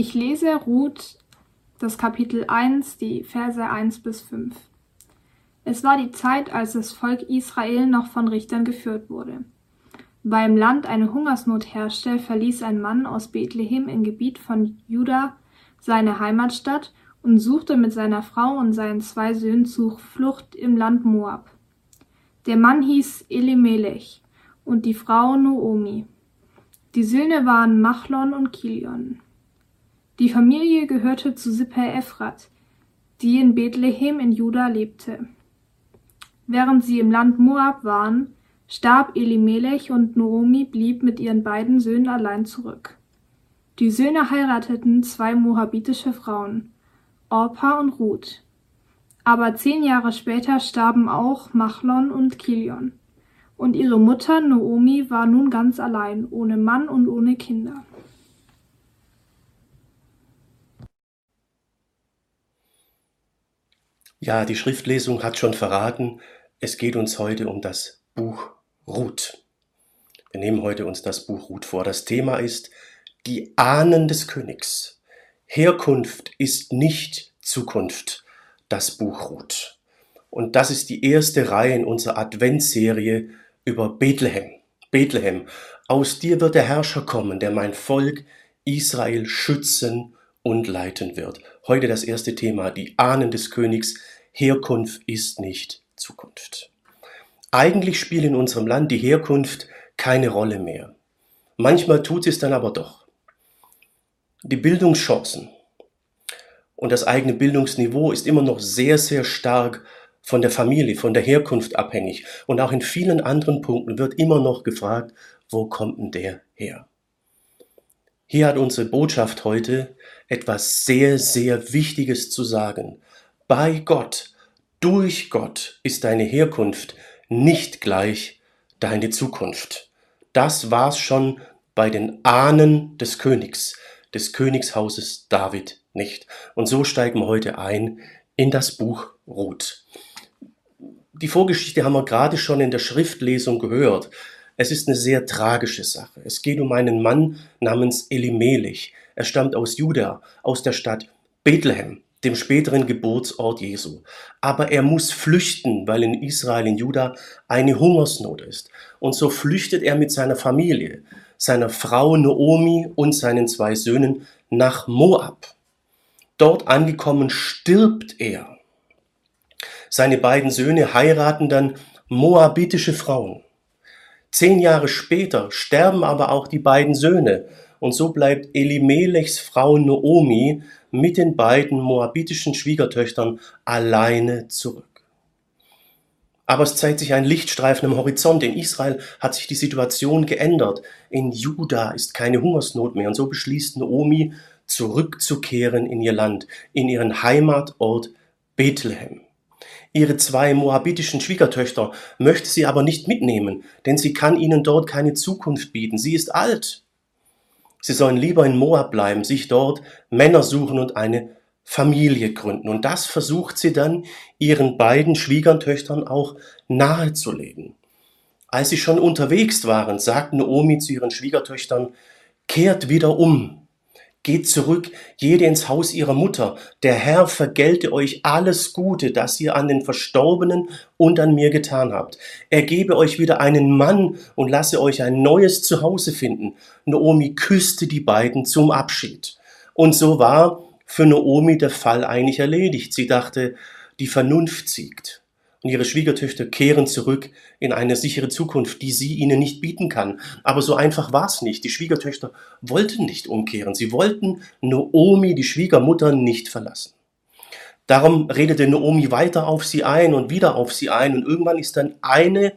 Ich lese Ruth das Kapitel 1, die Verse 1 bis 5. Es war die Zeit, als das Volk Israel noch von Richtern geführt wurde. Weil im Land eine Hungersnot herrschte, verließ ein Mann aus Bethlehem im Gebiet von Juda seine Heimatstadt und suchte mit seiner Frau und seinen zwei Söhnen Zuflucht im Land Moab. Der Mann hieß Elimelech und die Frau Noomi. Die Söhne waren Machlon und Kilion. Die Familie gehörte zu Sippe Ephrat, die in Bethlehem in Juda lebte. Während sie im Land Moab waren, starb Elimelech und Noomi blieb mit ihren beiden Söhnen allein zurück. Die Söhne heirateten zwei moabitische Frauen, Orpa und Ruth. Aber zehn Jahre später starben auch Machlon und Kilion. Und ihre Mutter Noomi war nun ganz allein, ohne Mann und ohne Kinder. Ja, die Schriftlesung hat schon verraten, es geht uns heute um das Buch Ruth. Wir nehmen heute uns das Buch Ruth vor. Das Thema ist die Ahnen des Königs. Herkunft ist nicht Zukunft. Das Buch Ruth. Und das ist die erste Reihe in unserer Adventsserie über Bethlehem. Bethlehem, aus dir wird der Herrscher kommen, der mein Volk Israel schützen und leiten wird. Heute das erste Thema, die Ahnen des Königs. Herkunft ist nicht Zukunft. Eigentlich spielt in unserem Land die Herkunft keine Rolle mehr. Manchmal tut sie es dann aber doch. Die Bildungschancen und das eigene Bildungsniveau ist immer noch sehr, sehr stark von der Familie, von der Herkunft abhängig. Und auch in vielen anderen Punkten wird immer noch gefragt, wo kommt denn der her? Hier hat unsere Botschaft heute etwas sehr, sehr Wichtiges zu sagen. Bei Gott, durch Gott ist deine Herkunft nicht gleich deine Zukunft. Das war's schon bei den Ahnen des Königs, des Königshauses David nicht. Und so steigen wir heute ein in das Buch Ruth. Die Vorgeschichte haben wir gerade schon in der Schriftlesung gehört. Es ist eine sehr tragische Sache. Es geht um einen Mann namens Elimelech. Er stammt aus Juda, aus der Stadt Bethlehem, dem späteren Geburtsort Jesu. Aber er muss flüchten, weil in Israel, in Juda, eine Hungersnot ist. Und so flüchtet er mit seiner Familie, seiner Frau Naomi und seinen zwei Söhnen nach Moab. Dort angekommen stirbt er. Seine beiden Söhne heiraten dann moabitische Frauen. Zehn Jahre später sterben aber auch die beiden Söhne, und so bleibt Elimelechs Frau Noomi mit den beiden moabitischen Schwiegertöchtern alleine zurück. Aber es zeigt sich ein Lichtstreifen am Horizont. In Israel hat sich die Situation geändert. In Juda ist keine Hungersnot mehr. Und so beschließt Naomi, zurückzukehren in ihr Land, in ihren Heimatort Bethlehem. Ihre zwei moabitischen Schwiegertöchter möchte sie aber nicht mitnehmen, denn sie kann ihnen dort keine Zukunft bieten. Sie ist alt. Sie sollen lieber in Moab bleiben, sich dort Männer suchen und eine Familie gründen. Und das versucht sie dann ihren beiden Schwiegertöchtern auch nahezulegen. Als sie schon unterwegs waren, sagt Naomi zu ihren Schwiegertöchtern, kehrt wieder um, Geht zurück, jede ins Haus ihrer Mutter. Der Herr vergelte euch alles Gute, das ihr an den Verstorbenen und an mir getan habt. Er gebe euch wieder einen Mann und lasse euch ein neues Zuhause finden. Naomi küsste die beiden zum Abschied. Und so war für Naomi der Fall eigentlich erledigt. Sie dachte, die Vernunft siegt und ihre Schwiegertöchter kehren zurück in eine sichere Zukunft, die sie ihnen nicht bieten kann. Aber so einfach war es nicht. Die Schwiegertöchter wollten nicht umkehren. Sie wollten Noomi, die Schwiegermutter, nicht verlassen. Darum redete Noomi weiter auf sie ein und wieder auf sie ein und irgendwann ist dann eine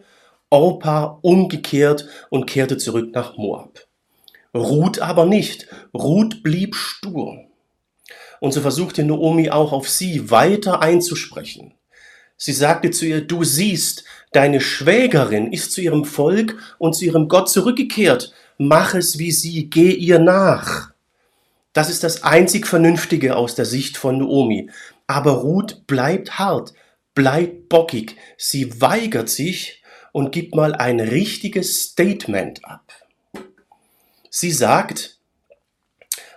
Orpa umgekehrt und kehrte zurück nach Moab. Ruth aber nicht. Ruth blieb stur. Und so versuchte Noomi auch auf sie weiter einzusprechen. Sie sagte zu ihr, du siehst, deine Schwägerin ist zu ihrem Volk und zu ihrem Gott zurückgekehrt. Mach es wie sie, geh ihr nach. Das ist das einzig Vernünftige aus der Sicht von Naomi. Aber Ruth bleibt hart, bleibt bockig. Sie weigert sich und gibt mal ein richtiges Statement ab. Sie sagt,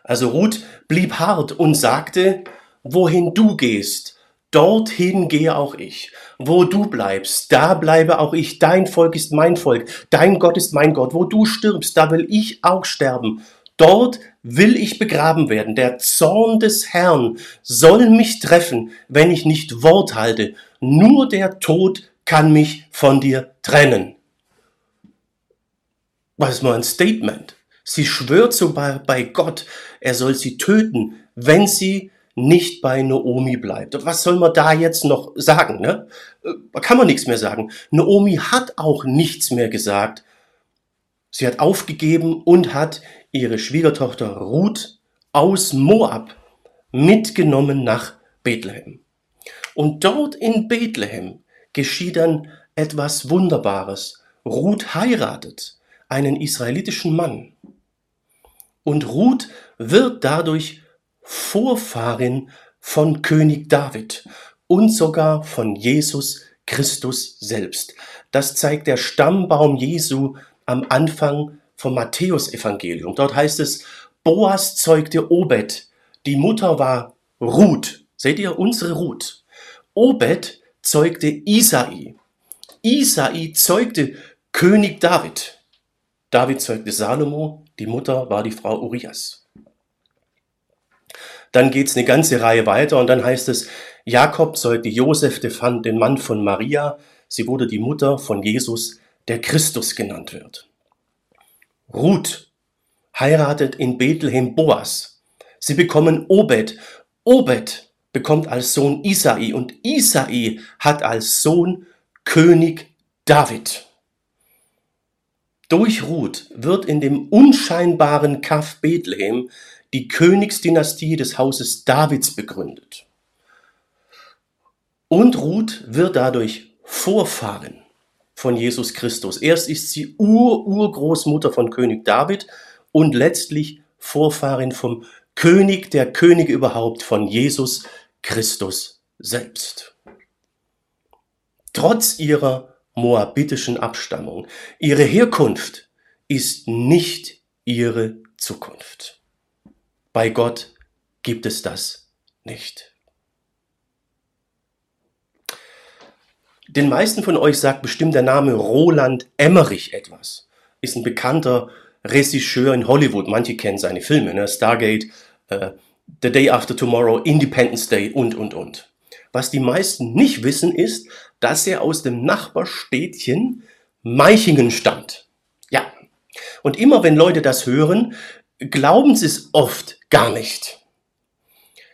Also Ruth blieb hart und sagte, wohin du gehst, dorthin gehe auch ich. Wo du bleibst, da bleibe auch ich. Dein Volk ist mein Volk, dein Gott ist mein Gott. Wo du stirbst, da will ich auch sterben. Dort will ich begraben werden. Der Zorn des Herrn soll mich treffen, wenn ich nicht Wort halte. Nur der Tod kann mich von dir trennen. Was ist mal ein Statement? Sie schwört sogar bei Gott, er soll sie töten, wenn sie nicht bei Naomi bleibt. Was soll man da jetzt noch sagen? Ne? Äh, kann man nichts mehr sagen. Naomi hat auch nichts mehr gesagt. Sie hat aufgegeben und hat ihre Schwiegertochter Ruth aus Moab mitgenommen nach Bethlehem. Und dort in Bethlehem geschieht dann etwas Wunderbares. Ruth heiratet einen israelitischen Mann. Und Ruth wird dadurch Vorfahrin von König David und sogar von Jesus Christus selbst. Das zeigt der Stammbaum Jesu am Anfang vom Matthäusevangelium. Dort heißt es, Boas zeugte Obed, die Mutter war Ruth. Seht ihr, unsere Ruth. Obed zeugte Isai. Isai zeugte König David. David zeugte Salomo, die Mutter war die Frau Urias. Dann geht es eine ganze Reihe weiter und dann heißt es, Jakob zeugte Josef, den Mann von Maria. Sie wurde die Mutter von Jesus, der Christus genannt wird. Ruth heiratet in Bethlehem Boas. Sie bekommen Obed. Obed bekommt als Sohn Isai und Isai hat als Sohn König David. Durch Ruth wird in dem unscheinbaren Kaff Bethlehem die Königsdynastie des Hauses Davids begründet. Und Ruth wird dadurch Vorfahren von Jesus Christus. Erst ist sie Ur-Urgroßmutter von König David und letztlich Vorfahrin vom König der Könige überhaupt, von Jesus Christus selbst. Trotz ihrer moabitischen Abstammung. Ihre Herkunft ist nicht ihre Zukunft. Bei Gott gibt es das nicht. Den meisten von euch sagt bestimmt der Name Roland Emmerich etwas. Ist ein bekannter Regisseur in Hollywood. Manche kennen seine Filme, ne? Stargate, uh, The Day After Tomorrow, Independence Day und, und, und. Was die meisten nicht wissen ist, dass er aus dem Nachbarstädtchen Meichingen stammt. Ja. Und immer wenn Leute das hören, glauben sie es oft gar nicht.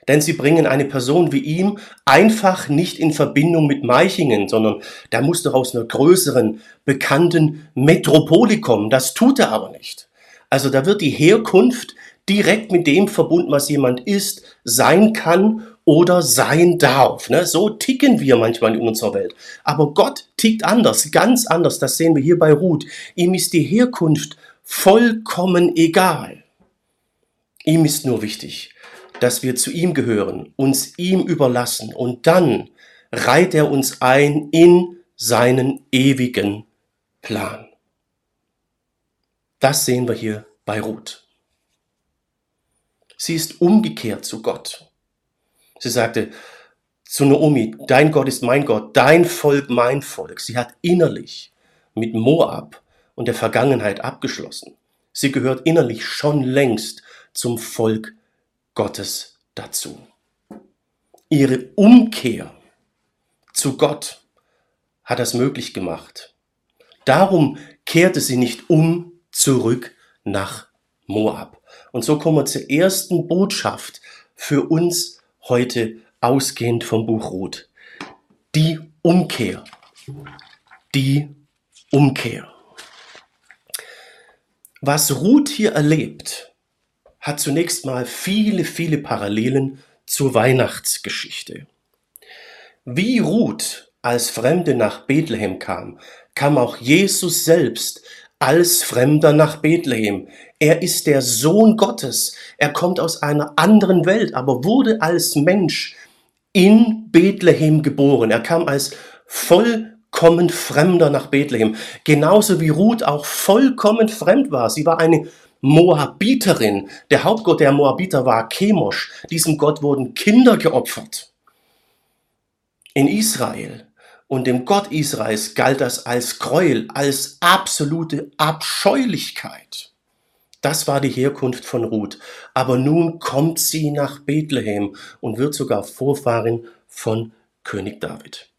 Denn sie bringen eine Person wie ihm einfach nicht in Verbindung mit Meichingen, sondern der muss doch aus einer größeren, bekannten Metropole kommen. Das tut er aber nicht. Also da wird die Herkunft direkt mit dem verbunden, was jemand ist, sein kann oder sein darf. Ne? So ticken wir manchmal in unserer Welt. Aber Gott tickt anders, ganz anders. Das sehen wir hier bei Ruth. Ihm ist die Herkunft vollkommen egal. Ihm ist nur wichtig, dass wir zu ihm gehören, uns ihm überlassen und dann reiht er uns ein in seinen ewigen Plan. Das sehen wir hier bei Ruth. Sie ist umgekehrt zu Gott. Sie sagte zu Naomi, dein Gott ist mein Gott, dein Volk mein Volk. Sie hat innerlich mit Moab und der Vergangenheit abgeschlossen. Sie gehört innerlich schon längst zum Volk Gottes dazu. Ihre Umkehr zu Gott hat das möglich gemacht. Darum kehrte sie nicht um zurück nach Moab. Und so kommen wir zur ersten Botschaft für uns heute ausgehend vom Buch Ruth. Die Umkehr. Die Umkehr. Was Ruth hier erlebt, hat zunächst mal viele, viele Parallelen zur Weihnachtsgeschichte. Wie Ruth als Fremde nach Bethlehem kam, kam auch Jesus selbst als Fremder nach Bethlehem. Er ist der Sohn Gottes. Er kommt aus einer anderen Welt, aber wurde als Mensch in Bethlehem geboren. Er kam als vollkommen Fremder nach Bethlehem. Genauso wie Ruth auch vollkommen fremd war. Sie war eine Moabiterin. Der Hauptgott der Moabiter war Chemosh. Diesem Gott wurden Kinder geopfert. In Israel und dem Gott Israels galt das als Gräuel, als absolute Abscheulichkeit. Das war die Herkunft von Ruth. Aber nun kommt sie nach Bethlehem und wird sogar Vorfahrin von König David.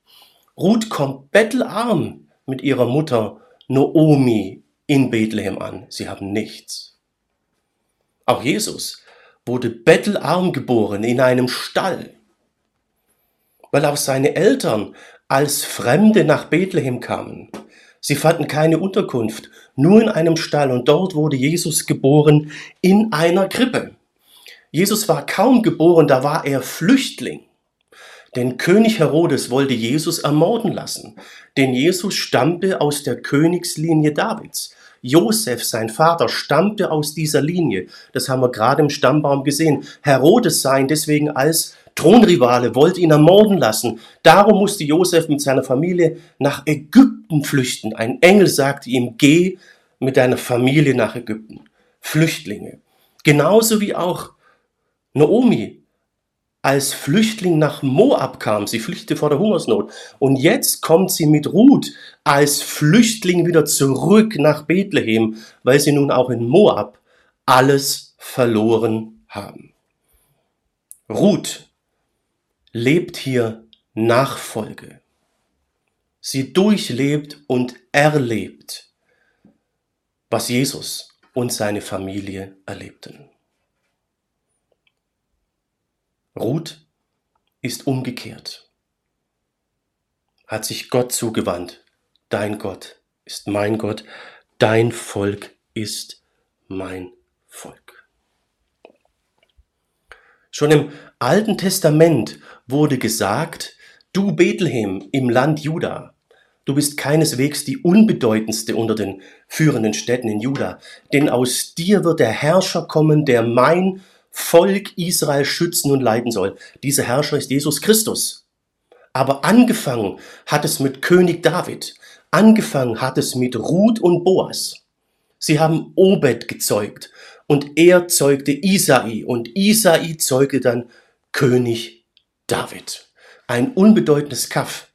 Ruth kommt bettelarm mit ihrer Mutter Noomi in Bethlehem an. Sie haben nichts. Auch Jesus wurde bettelarm geboren in einem Stall, weil auch seine Eltern als Fremde nach Bethlehem kamen. Sie fanden keine Unterkunft, nur in einem Stall und dort wurde Jesus geboren in einer Krippe. Jesus war kaum geboren, da war er Flüchtling. Denn König Herodes wollte Jesus ermorden lassen, denn Jesus stammte aus der Königslinie Davids. Josef, sein Vater, stammte aus dieser Linie. Das haben wir gerade im Stammbaum gesehen. Herodes sah ihn deswegen als Thronrivale, wollte ihn ermorden lassen. Darum musste Josef mit seiner Familie nach Ägypten flüchten. Ein Engel sagte ihm, geh mit deiner Familie nach Ägypten. Flüchtlinge. Genauso wie auch Naomi als Flüchtling nach Moab kam. Sie flüchtete vor der Hungersnot. Und jetzt kommt sie mit Ruth als Flüchtling wieder zurück nach Bethlehem, weil sie nun auch in Moab alles verloren haben. Ruth lebt hier Nachfolge. Sie durchlebt und erlebt, was Jesus und seine Familie erlebten. Ruth ist umgekehrt, hat sich Gott zugewandt. Dein Gott ist mein Gott, dein Volk ist mein Volk. Schon im Alten Testament wurde gesagt, du Bethlehem im Land Juda, du bist keineswegs die unbedeutendste unter den führenden Städten in Juda, denn aus dir wird der Herrscher kommen, der mein Volk Israel schützen und leiten soll. Dieser Herrscher ist Jesus Christus. Aber angefangen hat es mit König David. Angefangen hat es mit Ruth und Boas. Sie haben Obed gezeugt und er zeugte Isai und Isai zeugte dann König David. Ein unbedeutendes Kaff,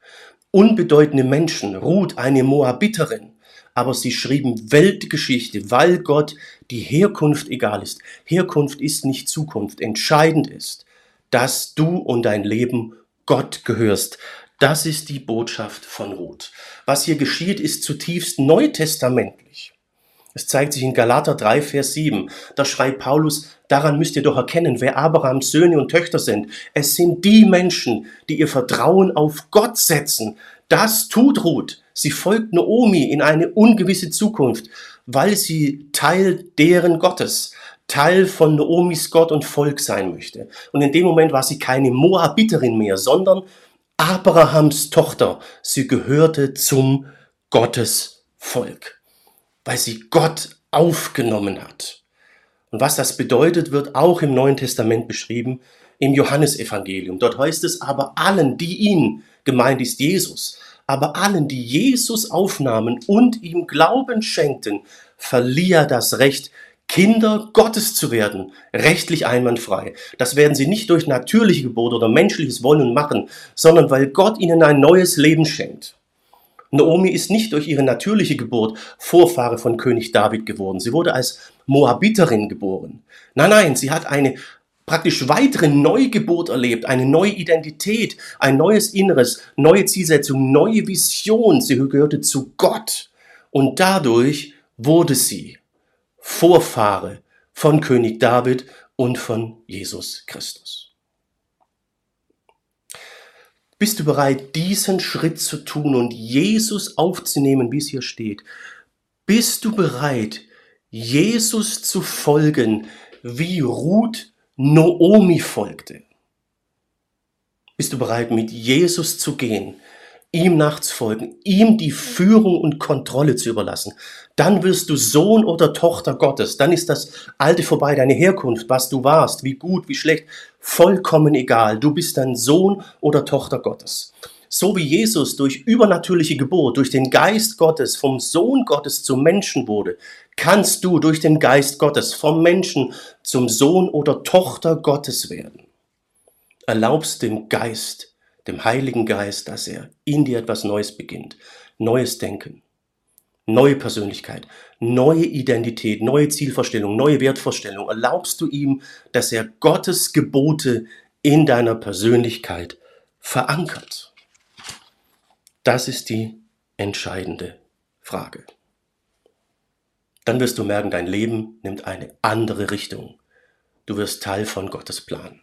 unbedeutende Menschen, Ruth eine Moabiterin, aber sie schrieben Weltgeschichte, weil Gott die Herkunft egal ist. Herkunft ist nicht Zukunft. Entscheidend ist, dass du und dein Leben Gott gehörst. Das ist die Botschaft von Ruth. Was hier geschieht, ist zutiefst neutestamentlich. Es zeigt sich in Galater 3, Vers 7. Da schreibt Paulus, daran müsst ihr doch erkennen, wer Abrahams Söhne und Töchter sind. Es sind die Menschen, die ihr Vertrauen auf Gott setzen. Das tut Ruth. Sie folgt Naomi in eine ungewisse Zukunft, weil sie Teil deren Gottes, Teil von Naomis Gott und Volk sein möchte. Und in dem Moment war sie keine Moabiterin mehr, sondern Abrahams Tochter. Sie gehörte zum Gottesvolk, weil sie Gott aufgenommen hat. Und was das bedeutet, wird auch im Neuen Testament beschrieben, im Johannesevangelium. Dort heißt es aber allen, die ihn, gemeint ist Jesus, aber allen, die Jesus aufnahmen und ihm Glauben schenkten, verlieh er das Recht, Kinder Gottes zu werden, rechtlich einwandfrei. Das werden sie nicht durch natürliche Geburt oder menschliches Wollen Machen, sondern weil Gott ihnen ein neues Leben schenkt. Naomi ist nicht durch ihre natürliche Geburt Vorfahre von König David geworden. Sie wurde als Moabiterin geboren. Nein, nein, sie hat eine praktisch weitere Neugeburt erlebt, eine neue Identität, ein neues Inneres, neue Zielsetzung, neue Vision. Sie gehörte zu Gott und dadurch wurde sie Vorfahre von König David und von Jesus Christus. Bist du bereit, diesen Schritt zu tun und Jesus aufzunehmen, wie es hier steht? Bist du bereit, Jesus zu folgen, wie Ruth Noomi folgte. Bist du bereit, mit Jesus zu gehen, ihm nachzufolgen, ihm die Führung und Kontrolle zu überlassen? Dann wirst du Sohn oder Tochter Gottes. Dann ist das Alte vorbei, deine Herkunft, was du warst, wie gut, wie schlecht, vollkommen egal. Du bist ein Sohn oder Tochter Gottes. So wie Jesus durch übernatürliche Geburt, durch den Geist Gottes, vom Sohn Gottes zum Menschen wurde, kannst du durch den Geist Gottes vom Menschen zum Sohn oder Tochter Gottes werden. Erlaubst dem Geist, dem Heiligen Geist, dass er in dir etwas Neues beginnt, neues Denken, neue Persönlichkeit, neue Identität, neue Zielvorstellung, neue Wertvorstellung. Erlaubst du ihm, dass er Gottes Gebote in deiner Persönlichkeit verankert? Das ist die entscheidende Frage. Dann wirst du merken, dein Leben nimmt eine andere Richtung. Du wirst Teil von Gottes Plan.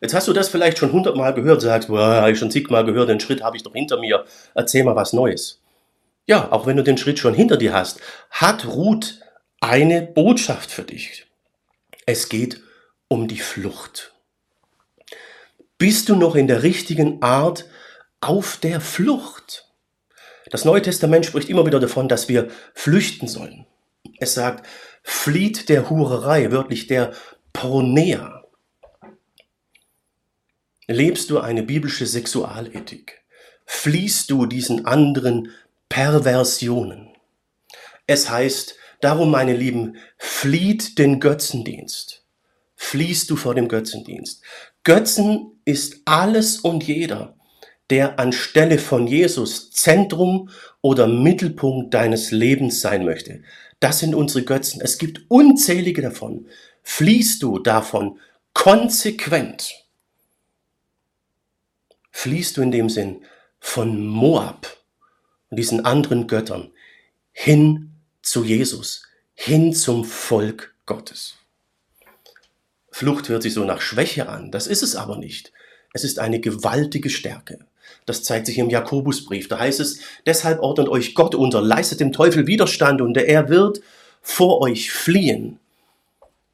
Jetzt hast du das vielleicht schon hundertmal gehört, sagst, habe ich schon zigmal gehört, den Schritt habe ich doch hinter mir, erzähl mal was Neues. Ja, auch wenn du den Schritt schon hinter dir hast, hat Ruth eine Botschaft für dich. Es geht um die Flucht. Bist du noch in der richtigen Art auf der Flucht? Das Neue Testament spricht immer wieder davon, dass wir flüchten sollen. Es sagt, flieht der Hurerei, wörtlich der Pornea. Lebst du eine biblische Sexualethik? Fliehst du diesen anderen Perversionen? Es heißt, darum, meine Lieben, flieht den Götzendienst. Fliehst du vor dem Götzendienst? Götzen ist alles und jeder, der anstelle von Jesus Zentrum oder Mittelpunkt deines Lebens sein möchte. Das sind unsere Götzen. Es gibt unzählige davon. Fließt du davon konsequent? Fließt du in dem Sinn von Moab und diesen anderen Göttern hin zu Jesus, hin zum Volk Gottes? Flucht hört sich so nach Schwäche an, das ist es aber nicht. Es ist eine gewaltige Stärke. Das zeigt sich im Jakobusbrief. Da heißt es, deshalb ordnet euch Gott unter, leistet dem Teufel Widerstand und er wird vor euch fliehen.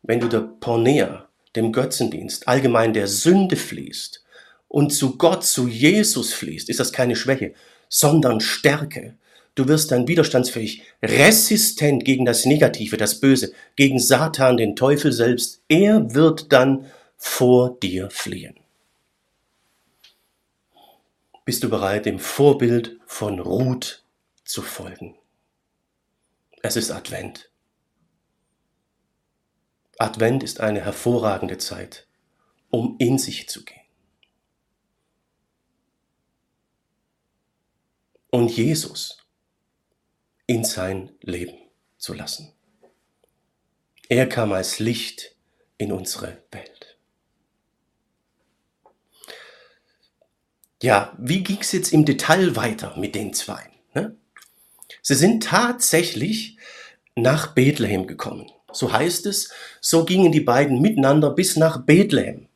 Wenn du der Pornea, dem Götzendienst, allgemein der Sünde fließt und zu Gott, zu Jesus fließt, ist das keine Schwäche, sondern Stärke. Du wirst dann widerstandsfähig, resistent gegen das Negative, das Böse, gegen Satan, den Teufel selbst. Er wird dann vor dir fliehen. Bist du bereit, dem Vorbild von Ruth zu folgen? Es ist Advent. Advent ist eine hervorragende Zeit, um in sich zu gehen. Und Jesus in sein Leben zu lassen. Er kam als Licht in unsere Welt. Ja, wie ging es jetzt im Detail weiter mit den zwei? Ne? Sie sind tatsächlich nach Bethlehem gekommen. So heißt es, so gingen die beiden miteinander bis nach Bethlehem.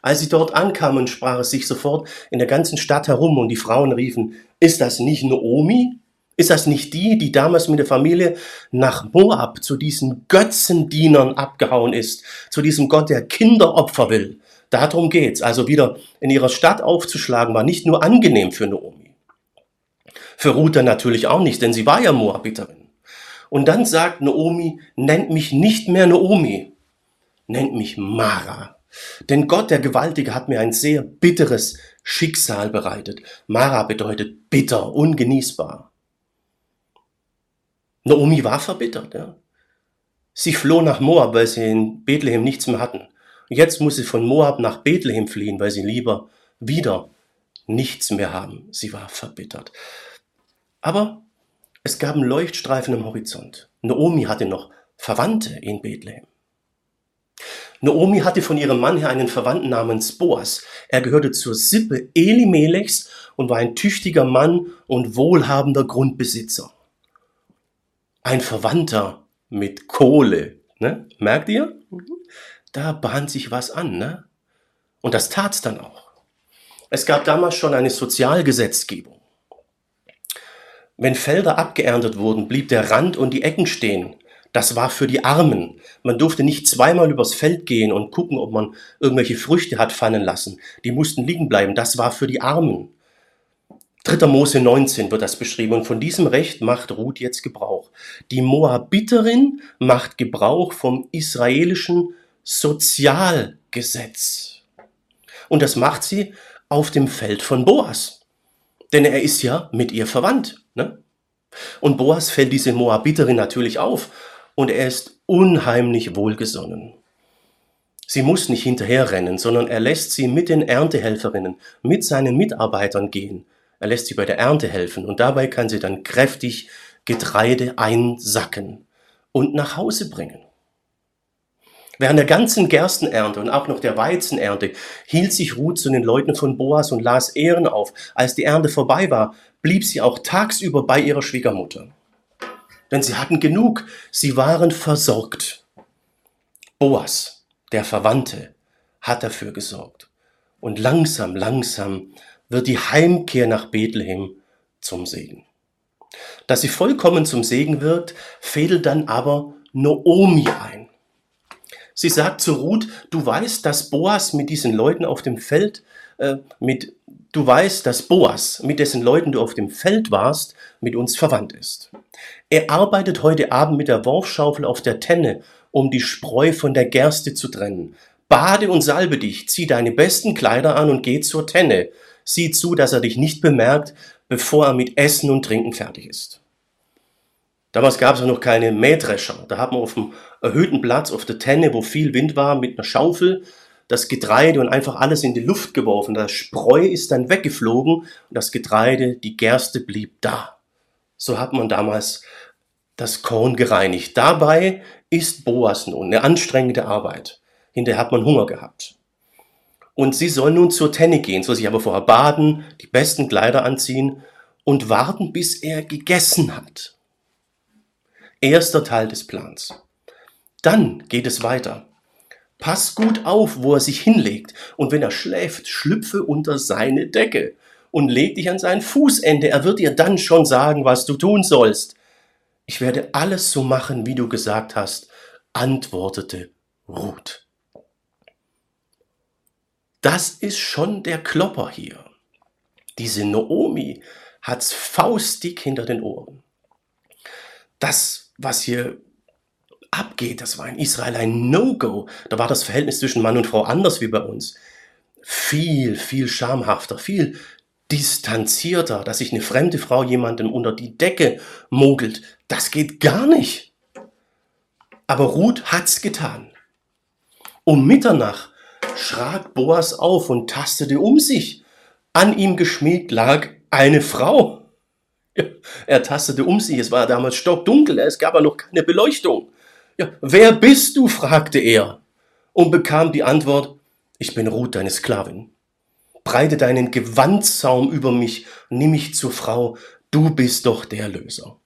Als sie dort ankamen, sprach es sich sofort in der ganzen Stadt herum und die Frauen riefen, ist das nicht Naomi? Ist das nicht die, die damals mit der Familie nach Moab zu diesen Götzendienern abgehauen ist, zu diesem Gott, der Kinderopfer will? Darum geht's. Also wieder in ihrer Stadt aufzuschlagen, war nicht nur angenehm für Naomi. Für Ruth natürlich auch nicht, denn sie war ja Moabiterin. Und dann sagt Naomi, nennt mich nicht mehr Naomi, nennt mich Mara. Denn Gott, der Gewaltige, hat mir ein sehr bitteres Schicksal bereitet. Mara bedeutet bitter, ungenießbar. Naomi war verbittert. Ja. Sie floh nach Moab, weil sie in Bethlehem nichts mehr hatten. Jetzt muss sie von Moab nach Bethlehem fliehen, weil sie lieber wieder nichts mehr haben. Sie war verbittert. Aber es gab einen Leuchtstreifen am Horizont. Naomi hatte noch Verwandte in Bethlehem. Naomi hatte von ihrem Mann her einen Verwandten namens Boas. Er gehörte zur Sippe Elimelechs und war ein tüchtiger Mann und wohlhabender Grundbesitzer ein Verwandter mit Kohle. Ne? Merkt ihr? Da bahnt sich was an. Ne? Und das tat's dann auch. Es gab damals schon eine Sozialgesetzgebung. Wenn Felder abgeerntet wurden, blieb der Rand und die Ecken stehen. Das war für die Armen. Man durfte nicht zweimal übers Feld gehen und gucken, ob man irgendwelche Früchte hat fallen lassen. Die mussten liegen bleiben. Das war für die Armen. 3. Mose 19 wird das beschrieben und von diesem Recht macht Ruth jetzt Gebrauch. Die Moabiterin macht Gebrauch vom israelischen Sozialgesetz. Und das macht sie auf dem Feld von Boas. denn er ist ja mit ihr verwandt. Ne? Und Boas fällt diese Moabiterin natürlich auf und er ist unheimlich wohlgesonnen. Sie muss nicht hinterherrennen, sondern er lässt sie mit den Erntehelferinnen, mit seinen Mitarbeitern gehen. Er lässt sie bei der Ernte helfen und dabei kann sie dann kräftig Getreide einsacken und nach Hause bringen. Während der ganzen Gerstenernte und auch noch der Weizenernte hielt sich Ruth zu den Leuten von Boas und las Ehren auf. Als die Ernte vorbei war, blieb sie auch tagsüber bei ihrer Schwiegermutter. Denn sie hatten genug, sie waren versorgt. Boas, der Verwandte, hat dafür gesorgt. Und langsam, langsam wird die Heimkehr nach Bethlehem zum Segen. Dass sie vollkommen zum Segen wird, fädelt dann aber Noomi ein. Sie sagt zu Ruth, du weißt, dass Boas mit diesen Leuten auf dem Feld, äh, mit, du weißt, dass Boas, mit dessen Leuten du auf dem Feld warst, mit uns verwandt ist. Er arbeitet heute Abend mit der Worfschaufel auf der Tenne, um die Spreu von der Gerste zu trennen. Bade und salbe dich, zieh deine besten Kleider an und geh zur Tenne. Sieh zu, dass er dich nicht bemerkt, bevor er mit Essen und Trinken fertig ist. Damals gab es noch keine Mähdrescher. Da hat man auf dem erhöhten Platz, auf der Tenne, wo viel Wind war, mit einer Schaufel das Getreide und einfach alles in die Luft geworfen. Das Spreu ist dann weggeflogen und das Getreide, die Gerste blieb da. So hat man damals das Korn gereinigt. Dabei ist Boas nun eine anstrengende Arbeit. Hinterher hat man Hunger gehabt. Und sie soll nun zur Tenne gehen, soll sich aber vorher baden, die besten Kleider anziehen und warten, bis er gegessen hat. Erster Teil des Plans. Dann geht es weiter. Pass gut auf, wo er sich hinlegt, und wenn er schläft, schlüpfe unter seine Decke und leg dich an sein Fußende. Er wird dir dann schon sagen, was du tun sollst. Ich werde alles so machen, wie du gesagt hast, antwortete Ruth. Das ist schon der Klopper hier. Diese Noomi hat's faustdick hinter den Ohren. Das was hier abgeht, das war in Israel ein No-Go. Da war das Verhältnis zwischen Mann und Frau anders wie bei uns. Viel, viel schamhafter, viel distanzierter, dass sich eine fremde Frau jemandem unter die Decke mogelt. Das geht gar nicht. Aber Ruth hat's getan. Um Mitternacht schrak Boas auf und tastete um sich. An ihm geschmiegt lag eine Frau. Er tastete um sich, es war damals stockdunkel, es gab aber noch keine Beleuchtung. Ja, wer bist du? fragte er und bekam die Antwort, ich bin Ruth, deine Sklavin. Breite deinen Gewandsaum über mich, nimm mich zur Frau, du bist doch der Löser.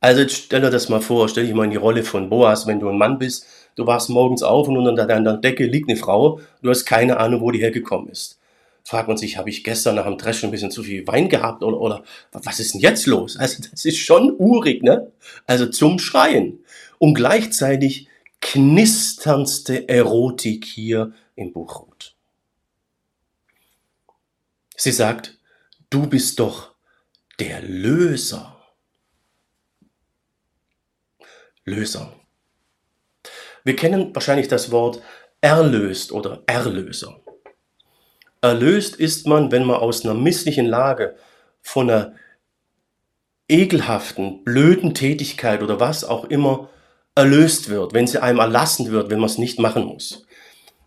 Also jetzt stell dir das mal vor, stell dich mal in die Rolle von Boas, wenn du ein Mann bist, du wachst morgens auf und unter deiner Decke liegt eine Frau, du hast keine Ahnung, wo die hergekommen ist fragt man sich, habe ich gestern nach dem Dreschen ein bisschen zu viel Wein gehabt oder, oder was ist denn jetzt los? Also das ist schon urig, ne? Also zum Schreien. Und gleichzeitig knisterndste Erotik hier im Buch Ruth. Sie sagt, du bist doch der Löser. Löser. Wir kennen wahrscheinlich das Wort erlöst oder Erlöser. Erlöst ist man, wenn man aus einer misslichen Lage, von einer ekelhaften, blöden Tätigkeit oder was auch immer erlöst wird, wenn sie einem erlassen wird, wenn man es nicht machen muss.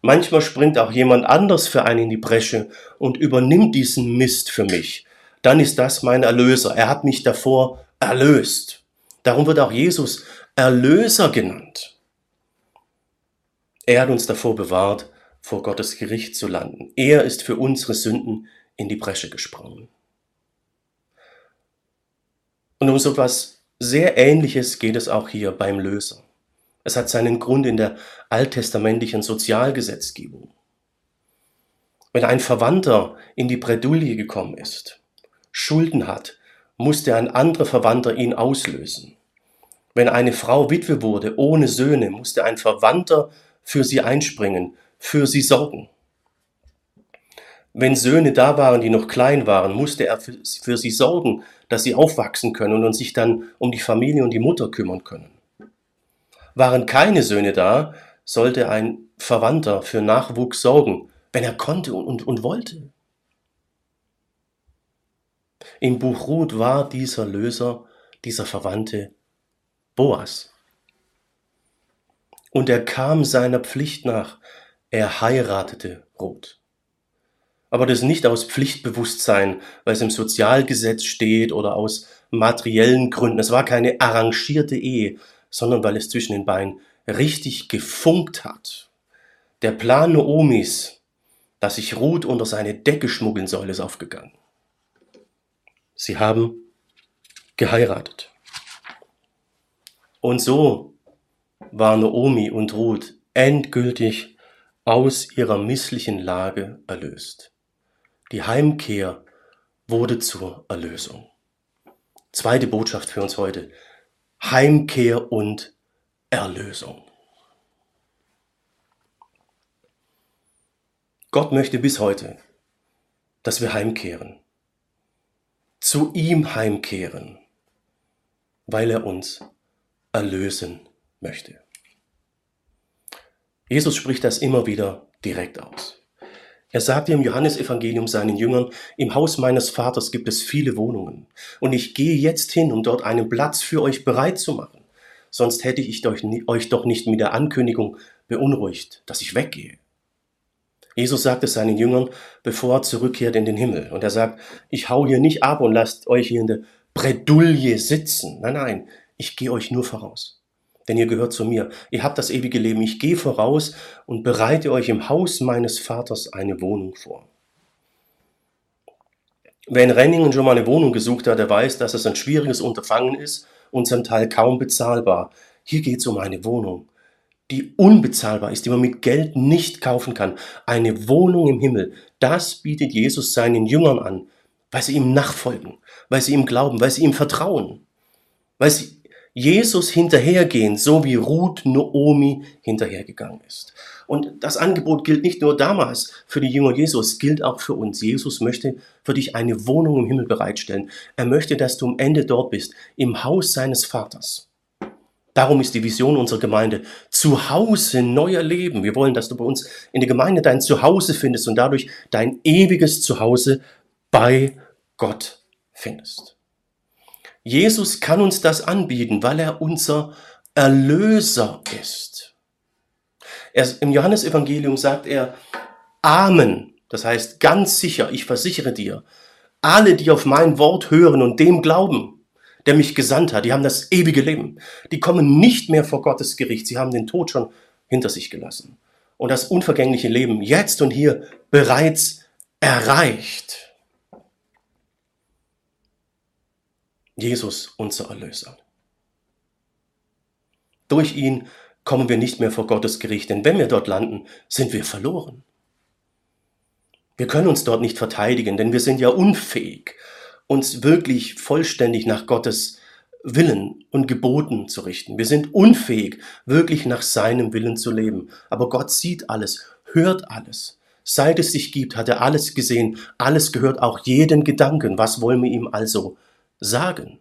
Manchmal springt auch jemand anders für einen in die Bresche und übernimmt diesen Mist für mich. Dann ist das mein Erlöser. Er hat mich davor erlöst. Darum wird auch Jesus Erlöser genannt. Er hat uns davor bewahrt, vor Gottes Gericht zu landen. Er ist für unsere Sünden in die Bresche gesprungen. Und um so etwas sehr Ähnliches geht es auch hier beim Löser. Es hat seinen Grund in der alttestamentlichen Sozialgesetzgebung. Wenn ein Verwandter in die Bredouille gekommen ist, Schulden hat, musste ein anderer Verwandter ihn auslösen. Wenn eine Frau Witwe wurde ohne Söhne, musste ein Verwandter für sie einspringen, für sie sorgen. Wenn Söhne da waren, die noch klein waren, musste er für, sie sorgen, dass sie aufwachsen können und sich dann um die Familie und die Mutter kümmern können. Waren keine Söhne da, sollte ein Verwandter für Nachwuchs sorgen, wenn er konnte und, und, und wollte. Im Buch Ruth war dieser Löser, dieser Verwandte Boas. Und er kam seiner Pflicht nach, er heiratete Ruth. Aber das nicht aus Pflichtbewusstsein, weil es im Sozialgesetz steht oder aus materiellen Gründen. Es war keine arrangierte Ehe, sondern weil es zwischen den Beinen richtig gefunkt hat. Der Plan Noomis, dass sich Ruth unter seine Decke schmuggeln soll, ist aufgegangen. Sie haben geheiratet. Und so war Naomi und Ruth endgültig aus ihrer misslichen Lage erlöst. Die Heimkehr wurde zur Erlösung. Zweite Botschaft für uns heute. Heimkehr und Erlösung. Gott möchte bis heute, dass wir heimkehren, zu ihm heimkehren, weil er uns erlösen möchte. Jesus spricht das immer wieder direkt aus. Er sagte im Johannesevangelium seinen Jüngern, im Haus meines Vaters gibt es viele Wohnungen, und ich gehe jetzt hin, um dort einen Platz für euch bereit zu machen. Sonst hätte ich euch doch nicht mit der Ankündigung beunruhigt, dass ich weggehe. Jesus sagt es seinen Jüngern, bevor er zurückkehrt in den Himmel. Und er sagt, ich hau hier nicht ab und lasst euch hier in der Bredouille sitzen. Nein, nein, ich gehe euch nur voraus. Denn ihr gehört zu mir. Ihr habt das ewige Leben. Ich gehe voraus und bereite euch im Haus meines Vaters eine Wohnung vor. Wer in Renningen schon mal eine Wohnung gesucht hat, der weiß, dass es ein schwieriges Unterfangen ist und zum Teil kaum bezahlbar. Hier geht es um eine Wohnung die unbezahlbar ist, die man mit Geld nicht kaufen kann. Eine Wohnung im Himmel, das bietet Jesus seinen Jüngern an, weil sie ihm nachfolgen, weil sie ihm glauben, weil sie ihm vertrauen, weil sie Jesus hinterhergehen, so wie Ruth Noomi hinterhergegangen ist. Und das Angebot gilt nicht nur damals für die Jünger Jesus, gilt auch für uns. Jesus möchte für dich eine Wohnung im Himmel bereitstellen. Er möchte, dass du am Ende dort bist, im Haus seines Vaters. Darum ist die Vision unserer Gemeinde zu Hause neu erleben. Wir wollen, dass du bei uns in der Gemeinde dein Zuhause findest und dadurch dein ewiges Zuhause bei Gott findest. Jesus kann uns das anbieten, weil er unser Erlöser ist. Er, Im Johannesevangelium sagt er, Amen, das heißt ganz sicher, ich versichere dir, alle, die auf mein Wort hören und dem glauben, der mich gesandt hat. Die haben das ewige Leben. Die kommen nicht mehr vor Gottes Gericht. Sie haben den Tod schon hinter sich gelassen. Und das unvergängliche Leben jetzt und hier bereits erreicht. Jesus, unser Erlöser. Durch ihn kommen wir nicht mehr vor Gottes Gericht, denn wenn wir dort landen, sind wir verloren. Wir können uns dort nicht verteidigen, denn wir sind ja unfähig uns wirklich vollständig nach Gottes Willen und Geboten zu richten. Wir sind unfähig, wirklich nach seinem Willen zu leben. Aber Gott sieht alles, hört alles. Seit es sich gibt, hat er alles gesehen, alles gehört, auch jeden Gedanken. Was wollen wir ihm also sagen?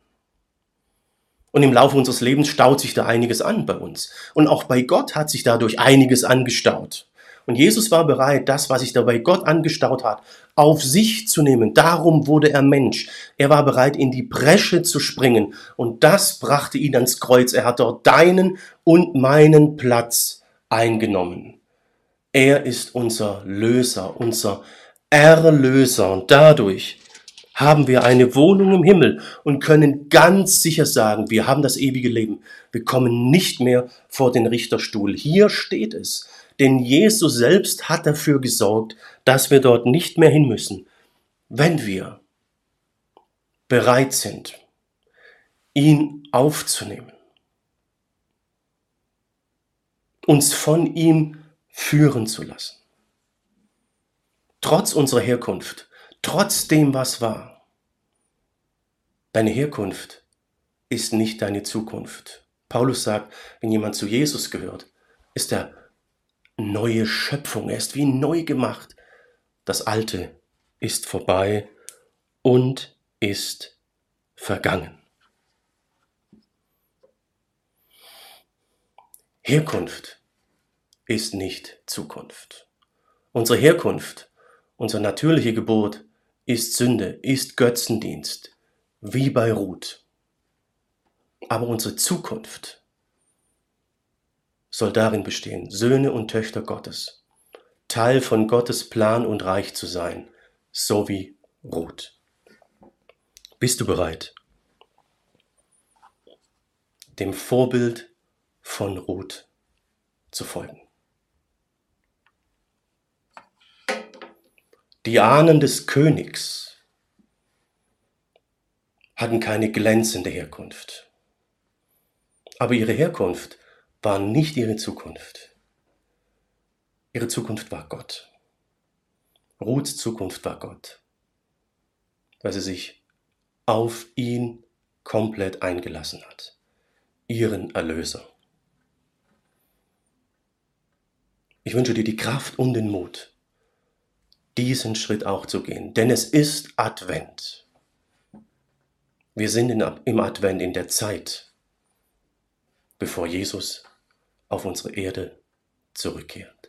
Und im Laufe unseres Lebens staut sich da einiges an bei uns. Und auch bei Gott hat sich dadurch einiges angestaut. Und Jesus war bereit, das, was sich dabei Gott angestaut hat, auf sich zu nehmen. Darum wurde er Mensch. Er war bereit, in die Bresche zu springen. Und das brachte ihn ans Kreuz. Er hat dort deinen und meinen Platz eingenommen. Er ist unser Löser, unser Erlöser. Und dadurch haben wir eine Wohnung im Himmel und können ganz sicher sagen, wir haben das ewige Leben. Wir kommen nicht mehr vor den Richterstuhl. Hier steht es. Denn Jesus selbst hat dafür gesorgt, dass wir dort nicht mehr hin müssen, wenn wir bereit sind, ihn aufzunehmen, uns von ihm führen zu lassen. Trotz unserer Herkunft, trotz dem, was war. Deine Herkunft ist nicht deine Zukunft. Paulus sagt, wenn jemand zu Jesus gehört, ist er neue Schöpfung. Er ist wie neu gemacht. Das Alte ist vorbei und ist vergangen. Herkunft ist nicht Zukunft. Unsere Herkunft, unsere natürliche Geburt ist Sünde, ist Götzendienst, wie bei Ruth. Aber unsere Zukunft soll darin bestehen, Söhne und Töchter Gottes, Teil von Gottes Plan und Reich zu sein, so wie Ruth. Bist du bereit, dem Vorbild von Ruth zu folgen? Die Ahnen des Königs hatten keine glänzende Herkunft. Aber ihre Herkunft war nicht ihre Zukunft. Ihre Zukunft war Gott. Ruths Zukunft war Gott, weil sie sich auf ihn komplett eingelassen hat, ihren Erlöser. Ich wünsche dir die Kraft und den Mut, diesen Schritt auch zu gehen. Denn es ist Advent. Wir sind in, im Advent in der Zeit, bevor Jesus auf unsere Erde zurückkehrt.